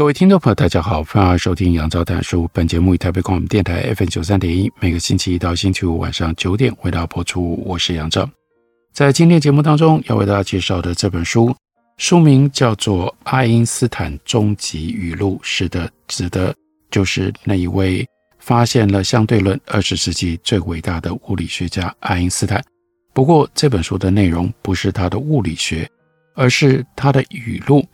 各位听众朋友，大家好，欢迎收听杨照谈书。本节目以台北广播电台 FM 九三点一，每个星期一到星期五晚上九点为大家播出。我是杨照。在今天节目当中要为大家介绍的这本书，书名叫做《爱因斯坦终极语录》，是的，指的就是那一位发现了相对论二十世纪最伟大的物理学家爱因斯坦。不过，这本书的内容不是他的物理学，而是他的语录。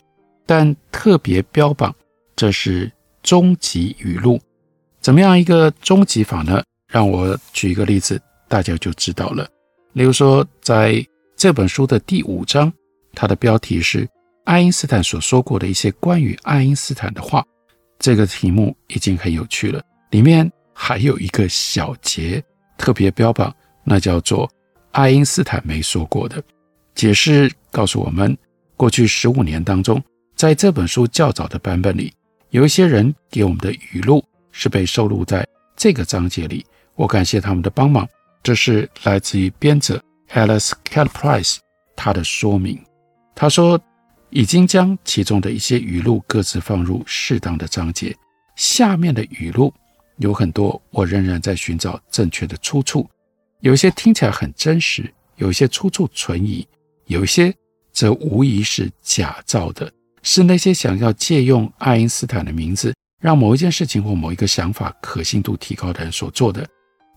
但特别标榜这是终极语录，怎么样一个终极法呢？让我举一个例子，大家就知道了。例如说，在这本书的第五章，它的标题是爱因斯坦所说过的一些关于爱因斯坦的话。这个题目已经很有趣了，里面还有一个小节特别标榜，那叫做爱因斯坦没说过的解释，告诉我们过去十五年当中。在这本书较早的版本里，有一些人给我们的语录是被收录在这个章节里。我感谢他们的帮忙。这是来自于编者 Alice Keller-Price 他的说明。他说已经将其中的一些语录各自放入适当的章节。下面的语录有很多，我仍然在寻找正确的出处。有些听起来很真实，有些出处存疑，有些则无疑是假造的。是那些想要借用爱因斯坦的名字，让某一件事情或某一个想法可信度提高的人所做的。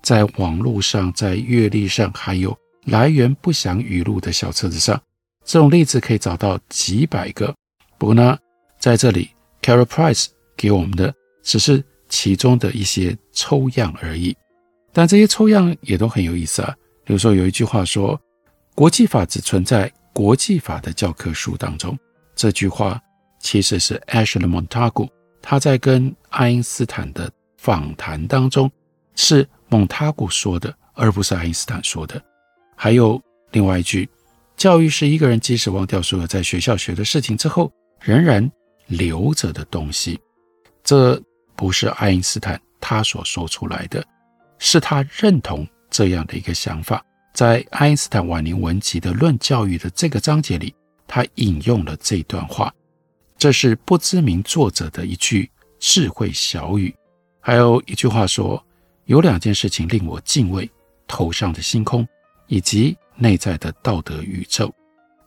在网络上，在阅历上，还有来源不详语录的小册子上，这种例子可以找到几百个。不过呢，在这里，Keller-Price 给我们的只是其中的一些抽样而已。但这些抽样也都很有意思啊。比如说，有一句话说：“国际法只存在国际法的教科书当中。”这句话其实是 Ashley Montagu 他在跟爱因斯坦的访谈当中，是蒙塔古说的，而不是爱因斯坦说的。还有另外一句：教育是一个人即使忘掉所有在学校学的事情之后，仍然留着的东西。这不是爱因斯坦他所说出来的，是他认同这样的一个想法。在爱因斯坦晚年文集的《论教育》的这个章节里。他引用了这段话，这是不知名作者的一句智慧小语。还有一句话说：“有两件事情令我敬畏：头上的星空，以及内在的道德宇宙。”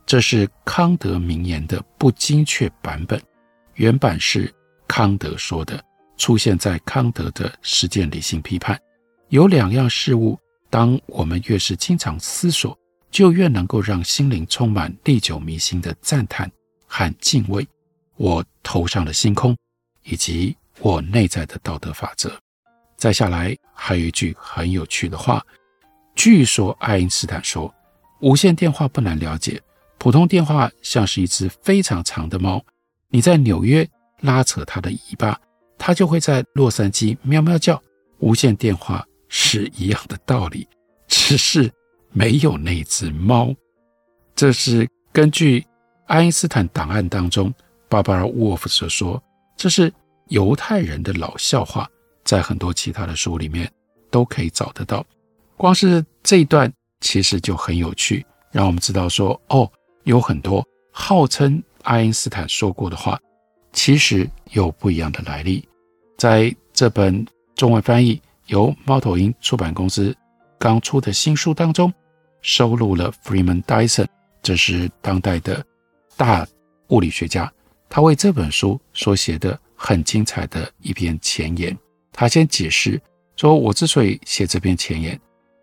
这是康德名言的不精确版本，原版是康德说的，出现在康德的《实践理性批判》。有两样事物，当我们越是经常思索。就越能够让心灵充满历久弥新的赞叹和敬畏。我头上的星空，以及我内在的道德法则。再下来还有一句很有趣的话，据说爱因斯坦说，无线电话不难了解，普通电话像是一只非常长的猫，你在纽约拉扯它的尾巴，它就会在洛杉矶喵喵叫。无线电话是一样的道理，只是。没有那只猫，这是根据爱因斯坦档案当中巴巴尔·沃夫所说，这是犹太人的老笑话，在很多其他的书里面都可以找得到。光是这一段其实就很有趣，让我们知道说，哦，有很多号称爱因斯坦说过的话，其实有不一样的来历。在这本中文翻译由猫头鹰出版公司刚出的新书当中。收录了 Freeman Dyson，这是当代的大物理学家，他为这本书所写的很精彩的一篇前言。他先解释说：“我之所以写这篇前言，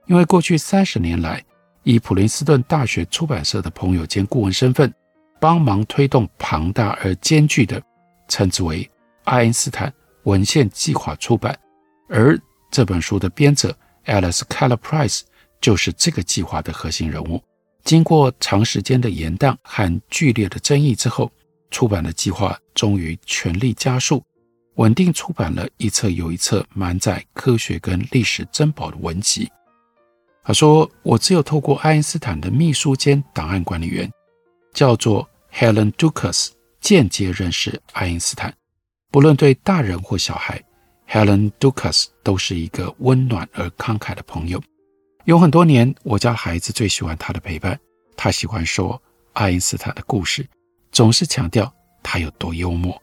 因为过去三十年来，以普林斯顿大学出版社的朋友兼顾问身份，帮忙推动庞大而艰巨的，称之为爱因斯坦文献计划出版，而这本书的编者 Alice Keller-Price。”就是这个计划的核心人物。经过长时间的延宕和剧烈的争议之后，出版的计划终于全力加速，稳定出版了一册又一册满载科学跟历史珍宝的文集。他说：“我只有透过爱因斯坦的秘书兼档案管理员，叫做 Helen Dukas，间接认识爱因斯坦。不论对大人或小孩，Helen Dukas 都是一个温暖而慷慨的朋友。”有很多年，我家孩子最喜欢他的陪伴。他喜欢说爱因斯坦的故事，总是强调他有多幽默。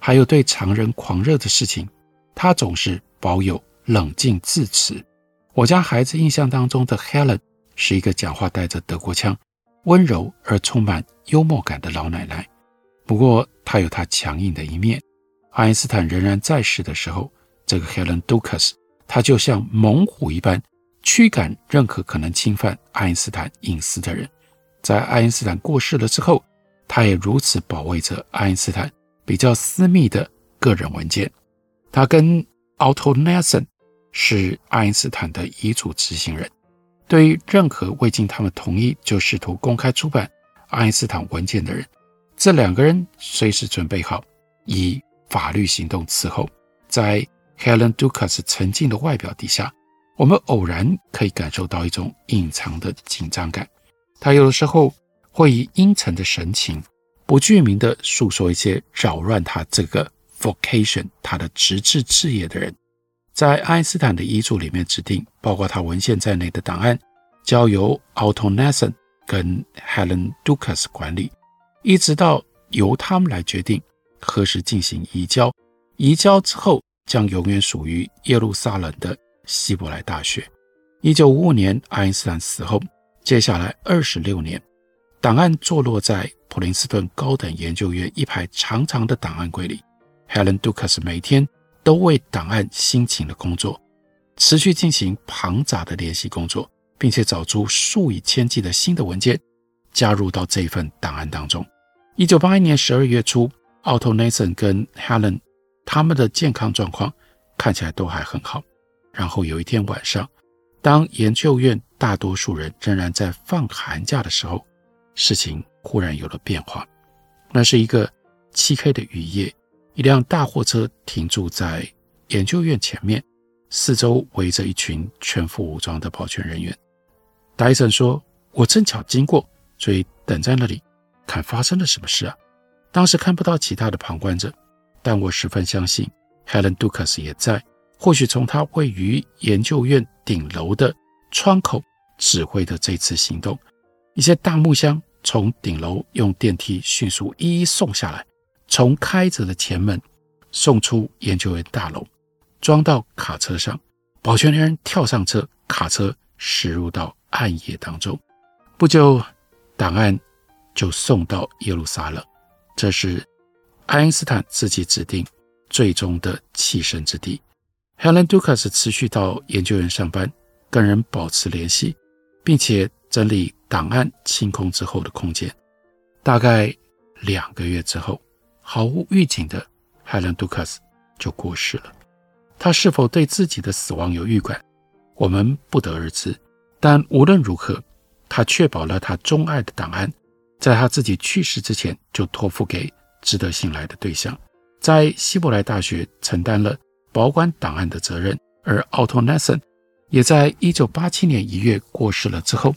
还有对常人狂热的事情，他总是保有冷静自持。我家孩子印象当中的 Helen 是一个讲话带着德国腔、温柔而充满幽默感的老奶奶。不过，她有她强硬的一面。爱因斯坦仍然在世的时候，这个 Helen Dukas，她就像猛虎一般。驱赶任何可能侵犯爱因斯坦隐私的人。在爱因斯坦过世了之后，他也如此保卫着爱因斯坦比较私密的个人文件。他跟 Otto Nelson 是爱因斯坦的遗嘱执行人，对于任何未经他们同意就试图公开出版爱因斯坦文件的人，这两个人随时准备好以法律行动伺候。在 Helen Dukas 沉静的外表底下。我们偶然可以感受到一种隐藏的紧张感。他有的时候会以阴沉的神情，不具名的诉说一些扰乱他这个 vocation 他的职志志业的人。在爱因斯坦的遗嘱里面指定，包括他文献在内的档案，交由 Otto Nelson 跟 Helen Dukas 管理，一直到由他们来决定何时进行移交。移交之后，将永远属于耶路撒冷的。希伯来大学。一九五五年，爱因斯坦死后，接下来二十六年，档案坐落在普林斯顿高等研究院一排长长的档案柜里。Helen Dukas 每天都为档案辛勤的工作，持续进行庞杂的联系工作，并且找出数以千计的新的文件，加入到这份档案当中。一九八一年十二月初，Otto Nelson 跟 Helen 他们的健康状况看起来都还很好。然后有一天晚上，当研究院大多数人仍然在放寒假的时候，事情忽然有了变化。那是一个漆黑的雨夜，一辆大货车停驻在研究院前面，四周围着一群全副武装的保全人员。戴森说：“我正巧经过，所以等在那里，看发生了什么事啊。”当时看不到其他的旁观者，但我十分相信 Helen Dukas 也在。或许从他位于研究院顶楼的窗口指挥的这次行动，一些大木箱从顶楼用电梯迅速一一送下来，从开着的前门送出研究院大楼，装到卡车上，保全人跳上车，卡车驶入到暗夜当中。不久，档案就送到耶路撒冷，这是爱因斯坦自己指定最终的栖身之地。Helen Dukas 持续到研究院上班，跟人保持联系，并且整理档案清空之后的空间。大概两个月之后，毫无预警的 Helen Dukas 就过世了。他是否对自己的死亡有预感，我们不得而知。但无论如何，他确保了他钟爱的档案，在他自己去世之前就托付给值得信赖的对象，在希伯来大学承担了。保管档案的责任，而 Otto Nelson 也在一九八七年一月过世了之后，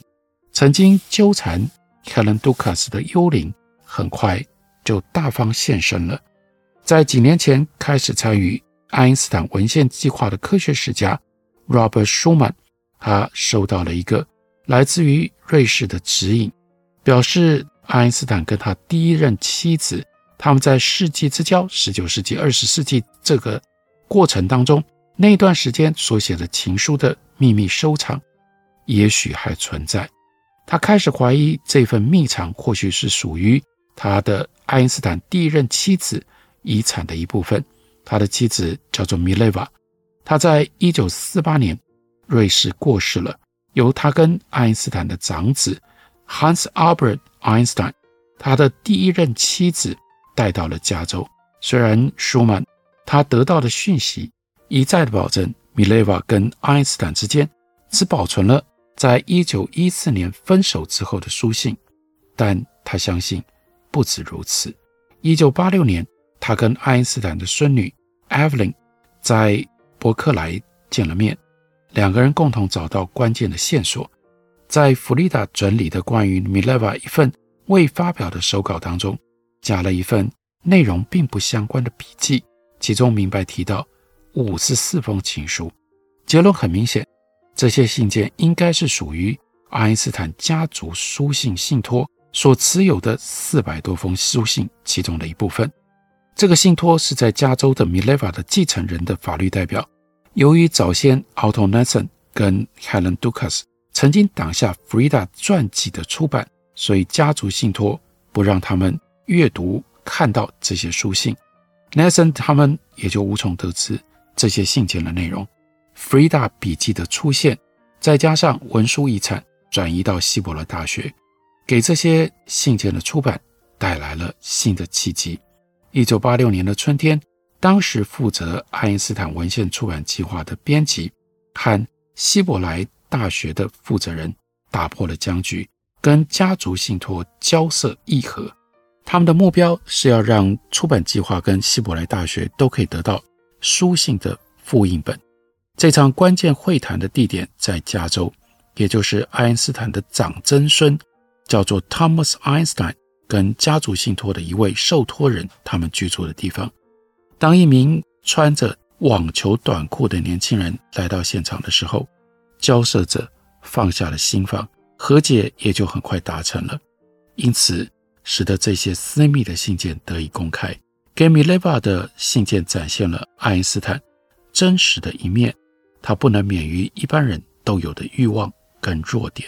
曾经纠缠 Helen Dukas 的幽灵，很快就大方现身了。在几年前开始参与爱因斯坦文献计划的科学史家 Robert Schumann，他收到了一个来自于瑞士的指引，表示爱因斯坦跟他第一任妻子他们在世纪之交，十九世纪、二十世纪这个。过程当中，那段时间所写的情书的秘密收藏，也许还存在。他开始怀疑这份秘藏或许是属于他的爱因斯坦第一任妻子遗产的一部分。他的妻子叫做米雷瓦，他在一九四八年瑞士过世了，由他跟爱因斯坦的长子 Hans Albert Einstein，他的第一任妻子带到了加州。虽然舒曼。他得到的讯息一再的保证，米雷瓦跟爱因斯坦之间只保存了在一九一四年分手之后的书信，但他相信不止如此。一九八六年，他跟爱因斯坦的孙女 Evelyn 在伯克莱见了面，两个人共同找到关键的线索，在弗里达整理的关于米勒瓦一份未发表的手稿当中，加了一份内容并不相关的笔记，其中明白提到五十四封情书。结论很明显。这些信件应该是属于爱因斯坦家族书信信托所持有的四百多封书信其中的一部分。这个信托是在加州的 Mileva 的继承人的法律代表。由于早先 Otto Nelson 跟 Helen Dukas 曾经挡下 Frida 传记的出版，所以家族信托不让他们阅读看到这些书信。Nelson 他们也就无从得知这些信件的内容。Frida 笔记的出现，再加上文书遗产转移到希伯来大学，给这些信件的出版带来了新的契机。一九八六年的春天，当时负责爱因斯坦文献出版计划的编辑和希伯来大学的负责人打破了僵局，跟家族信托交涉议和。他们的目标是要让出版计划跟希伯来大学都可以得到书信的复印本。这场关键会谈的地点在加州，也就是爱因斯坦的长曾孙，叫做 Thomas Einstein，跟家族信托的一位受托人他们居住的地方。当一名穿着网球短裤的年轻人来到现场的时候，交涉者放下了心防，和解也就很快达成了。因此，使得这些私密的信件得以公开。给米勒巴的信件展现了爱因斯坦真实的一面。他不能免于一般人都有的欲望跟弱点。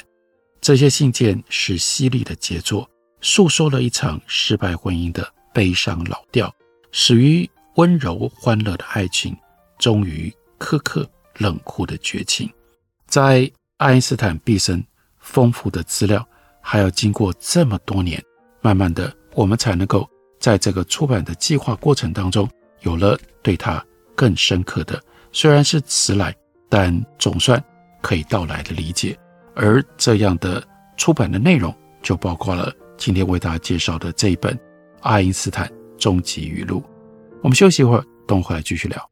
这些信件是犀利的杰作，诉说了一场失败婚姻的悲伤老调，始于温柔欢乐的爱情，终于苛刻冷酷的绝情。在爱因斯坦毕生丰富的资料，还要经过这么多年，慢慢的，我们才能够在这个出版的计划过程当中，有了对他更深刻的，虽然是迟来。但总算可以到来的理解，而这样的出版的内容就包括了今天为大家介绍的这一本《爱因斯坦终极语录》。我们休息一会儿，等会儿来继续聊。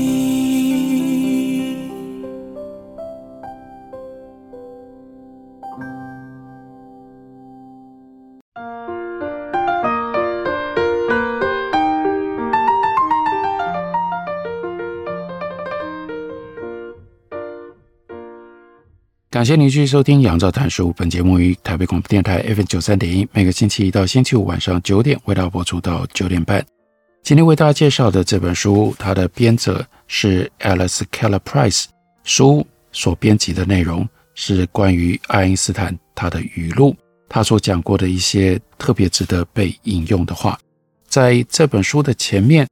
感谢您继续收听《杨照谈书》。本节目于台北广播电台 FM 九三点一，每个星期一到星期五晚上九点为大家播出到九点半。今天为大家介绍的这本书，它的编者是 Alice Keller Price。书所编辑的内容是关于爱因斯坦他的语录，他所讲过的一些特别值得被引用的话。在这本书的前面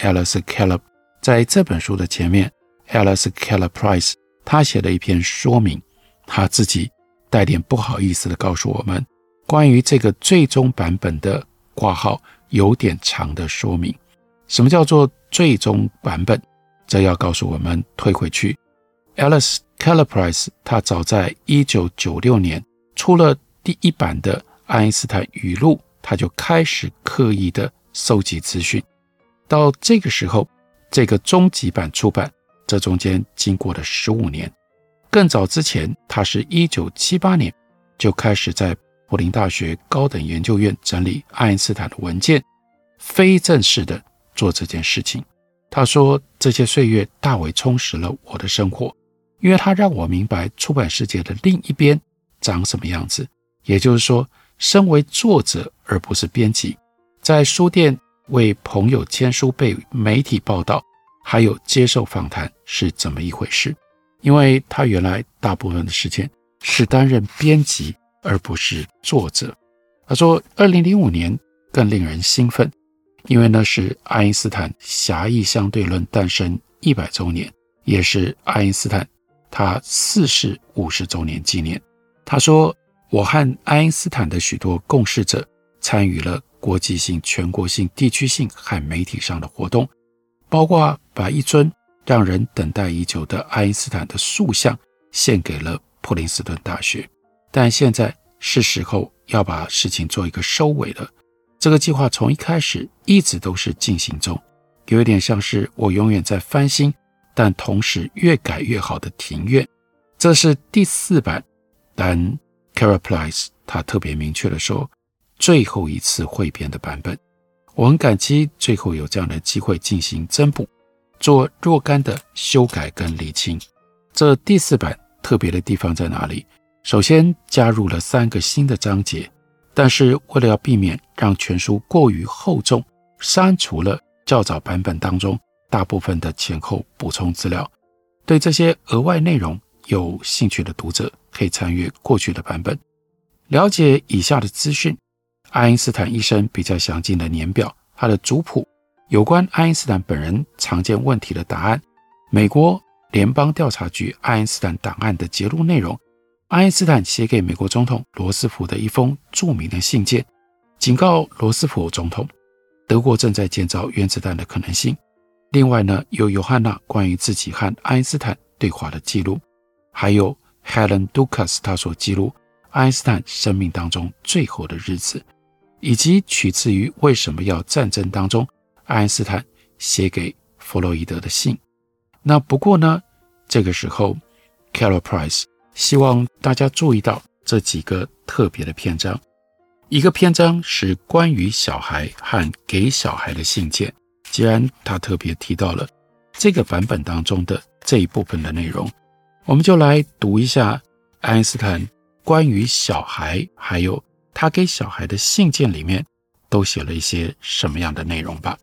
，Alice Keller 在这本书的前面，Alice Keller Price 他写了一篇说明。他自己带点不好意思的告诉我们，关于这个最终版本的挂号有点长的说明。什么叫做最终版本？这要告诉我们退回去，Alice Calliprice 他早在一九九六年出了第一版的爱因斯坦语录，他就开始刻意的收集资讯。到这个时候，这个终极版出版，这中间经过了十五年。更早之前，他是一九七八年就开始在柏林大学高等研究院整理爱因斯坦的文件，非正式的做这件事情。他说：“这些岁月大为充实了我的生活，因为他让我明白出版世界的另一边长什么样子。也就是说，身为作者而不是编辑，在书店为朋友签书、被媒体报道，还有接受访谈是怎么一回事？因为他原来大部分的时间是担任编辑，而不是作者。”他说：“二零零五年更令人兴奋。”因为那是爱因斯坦狭义相对论诞生一百周年，也是爱因斯坦他逝世五十周年纪念。他说：“我和爱因斯坦的许多共事者参与了国际性、全国性、地区性和媒体上的活动，包括把一尊让人等待已久的爱因斯坦的塑像献给了普林斯顿大学。但现在是时候要把事情做一个收尾了。”这个计划从一开始一直都是进行中，有一点像是我永远在翻新，但同时越改越好的庭院。这是第四版，但 c a r a p l i c e 他特别明确地说，最后一次汇编的版本。我很感激最后有这样的机会进行增补，做若干的修改跟厘清。这第四版特别的地方在哪里？首先加入了三个新的章节。但是为了要避免让全书过于厚重，删除了较早版本当中大部分的前后补充资料。对这些额外内容有兴趣的读者，可以参阅过去的版本，了解以下的资讯：爱因斯坦一生比较详尽的年表，他的族谱，有关爱因斯坦本人常见问题的答案，美国联邦调查局爱因斯坦档案的揭露内容。爱因斯坦写给美国总统罗斯福的一封著名的信件，警告罗斯福总统，德国正在建造原子弹的可能性。另外呢，有尤汉娜关于自己和爱因斯坦对话的记录，还有 Helen Dukas 他所记录爱因斯坦生命当中最后的日子，以及取自于为什么要战争当中爱因斯坦写给弗洛伊德的信。那不过呢，这个时候 Calliprice 希望大家注意到这几个特别的篇章。一个篇章是关于小孩和给小孩的信件。既然他特别提到了这个版本当中的这一部分的内容，我们就来读一下爱因斯坦关于小孩还有他给小孩的信件里面都写了一些什么样的内容吧。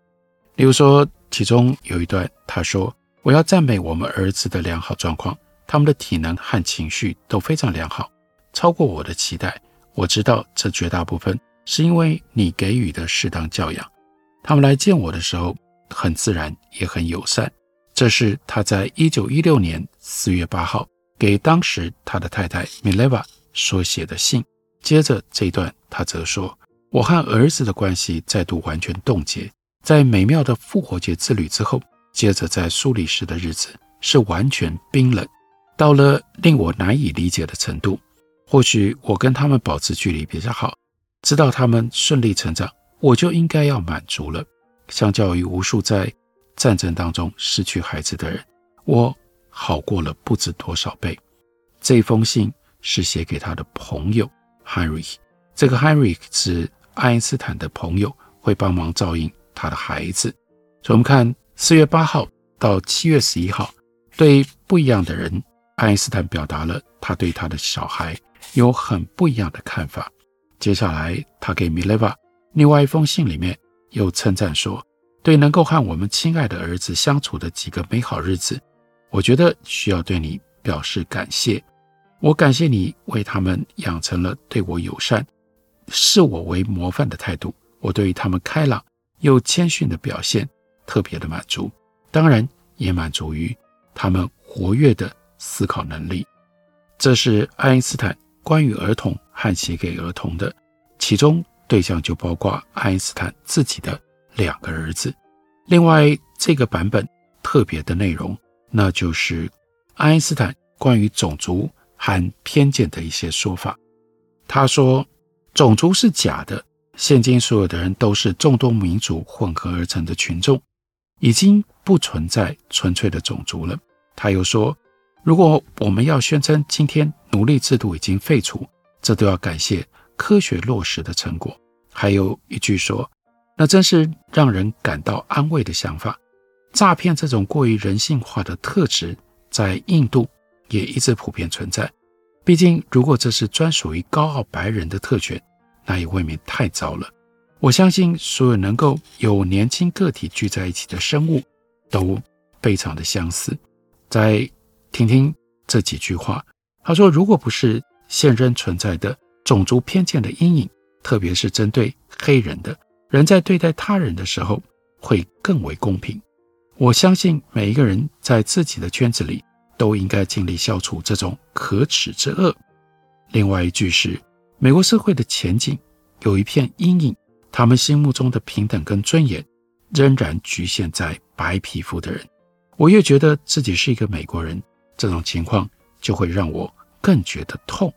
比如说，其中有一段他说：“我要赞美我们儿子的良好状况。”他们的体能和情绪都非常良好，超过我的期待。我知道这绝大部分是因为你给予的适当教养。他们来见我的时候很自然，也很友善。这是他在一九一六年四月八号给当时他的太太 Milva 所写的信。接着这一段，他则说：“我和儿子的关系再度完全冻结，在美妙的复活节之旅之后，接着在苏黎世的日子是完全冰冷。”到了令我难以理解的程度，或许我跟他们保持距离比较好，知道他们顺利成长，我就应该要满足了。相较于无数在战争当中失去孩子的人，我好过了不知多少倍。这封信是写给他的朋友 Henry，这个 Henry 是爱因斯坦的朋友，会帮忙照应他的孩子。所以我们看四月八号到七月十一号，对不一样的人。爱因斯坦表达了他对他的小孩有很不一样的看法。接下来，他给米雷瓦另外一封信里面又称赞说：“对能够和我们亲爱的儿子相处的几个美好日子，我觉得需要对你表示感谢。我感谢你为他们养成了对我友善、视我为模范的态度。我对于他们开朗又谦逊的表现特别的满足，当然也满足于他们活跃的。”思考能力，这是爱因斯坦关于儿童和写给儿童的，其中对象就包括爱因斯坦自己的两个儿子。另外，这个版本特别的内容，那就是爱因斯坦关于种族和偏见的一些说法。他说，种族是假的，现今所有的人都是众多民族混合而成的群众，已经不存在纯粹的种族了。他又说，如果我们要宣称今天奴隶制度已经废除，这都要感谢科学落实的成果。还有一句说。那真是让人感到安慰的想法。诈骗这种过于人性化的特质，在印度也一直普遍存在。毕竟，如果这是专属于高傲白人的特权，那也未免太糟了。我相信，所有能够有年轻个体聚在一起的生物，都非常的相似。再听听这几句话，他说：“如果不是现仍存在的种族偏见的阴影，特别是针对黑人的。”人在对待他人的时候会更为公平。我相信每一个人在自己的圈子里都应该尽力消除这种可耻之恶。另外一句是，美国社会的前景有一片阴影，他们心目中的平等跟尊严仍然局限在白皮肤的人。我越觉得自己是一个美国人，这种情况就会让我更觉得痛。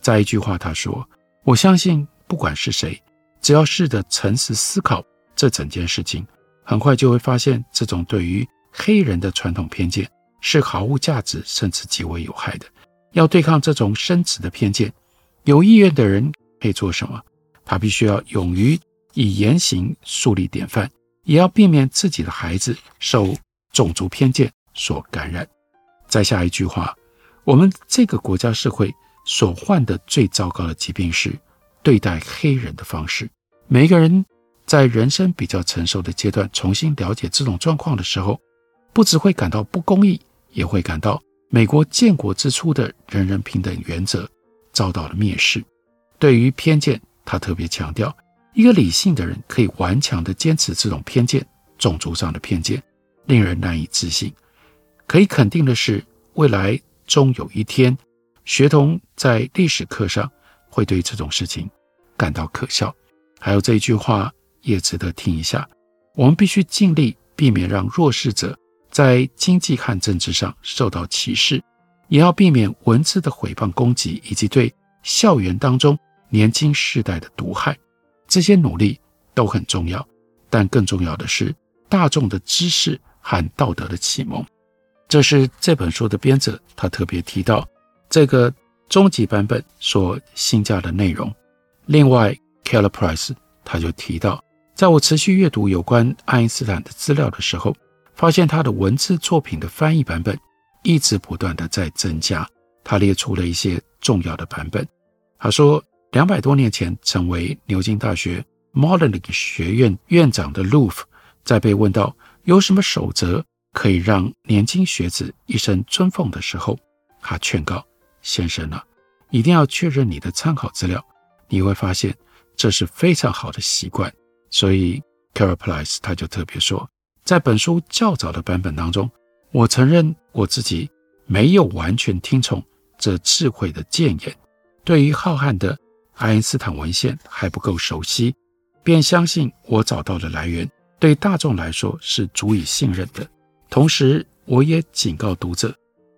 再一句话，他说：“我相信不管是谁。”只要试着诚实思考这整件事情，很快就会发现，这种对于黑人的传统偏见是毫无价值，甚至极为有害的。要对抗这种深植的偏见，有意愿的人可以做什么？他必须要勇于以言行树立典范，也要避免自己的孩子受种族偏见所感染。再下一句话，我们这个国家社会所患的最糟糕的疾病是。对待黑人的方式，每一个人在人生比较成熟的阶段，重新了解这种状况的时候，不只会感到不公义，也会感到美国建国之初的人人平等原则遭到了蔑视。对于偏见，他特别强调，一个理性的人可以顽强地坚持这种偏见，种族上的偏见，令人难以置信。可以肯定的是，未来终有一天，学童在历史课上。会对这种事情感到可笑。还有这一句话也值得听一下：我们必须尽力避免让弱势者在经济和政治上受到歧视，也要避免文字的诽谤攻击以及对校园当中年轻世代的毒害。这些努力都很重要，但更重要的是大众的知识和道德的启蒙。这是这本书的编者他特别提到这个。终极版本所新加的内容。另外，Keller Price 他就提到，在我持续阅读有关爱因斯坦的资料的时候，发现他的文字作品的翻译版本一直不断的在增加。他列出了一些重要的版本。他说，两百多年前成为牛津大学 Modern 学院院长的 Loof，在被问到有什么守则可以让年轻学子一生尊奉的时候，他劝告。先生呢、啊，一定要确认你的参考资料，你会发现这是非常好的习惯。所以 Keller Price 他就特别说，在本书较早的版本当中，我承认我自己没有完全听从这智慧的谏言，对于浩瀚的爱因斯坦文献还不够熟悉，便相信我找到的来源对大众来说是足以信任的。同时，我也警告读者。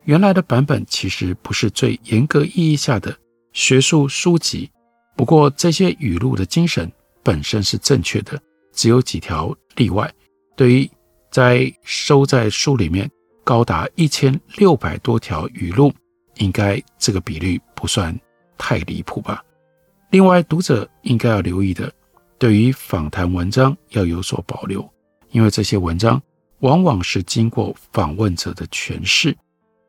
原来的版本其实不是最严格意义下的学术书籍，不过这些语录的精神本身是正确的，只有几条例外。对于在收在书里面高达一千六百多条语录，应该这个比率不算太离谱吧？另外，读者应该要留意的，对于访谈文章要有所保留，因为这些文章往往是经过访问者的诠释。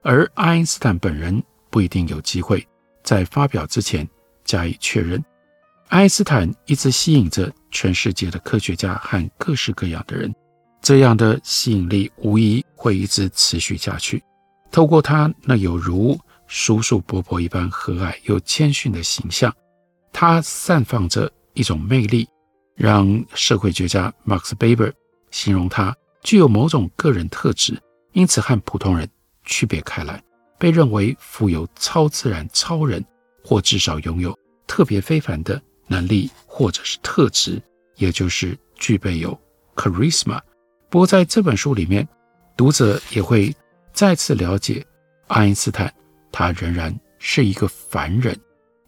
而爱因斯坦本人不一定有机会在发表之前加以确认。爱因斯坦一直吸引着全世界的科学家和各式各样的人，这样的吸引力无疑会一直持续下去。透过他那有如叔叔伯伯一般和蔼又谦逊的形象，他散发着一种魅力，让社会学家 Max Weber 形容他具有某种个人特质，因此和普通人区别开来，被认为富有超自然、超人，或至少拥有特别非凡的能力或者是特质，也就是具备有 charisma。不过在这本书里面，读者也会再次了解爱因斯坦，他仍然是一个凡人，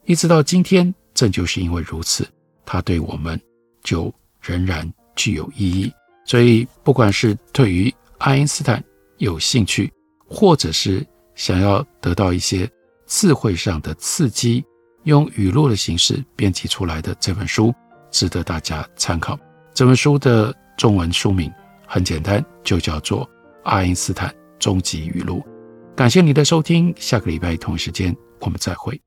一直到今天，正就是因为如此，他对我们就仍然具有意义。所以，不管是对于爱因斯坦有兴趣，或者是想要得到一些智慧上的刺激，用语录的形式编辑出来的这本书，值得大家参考。这本书的中文书名很简单，就叫做《爱因斯坦终极语录》。感谢你的收听，下个礼拜同一时间我们再会。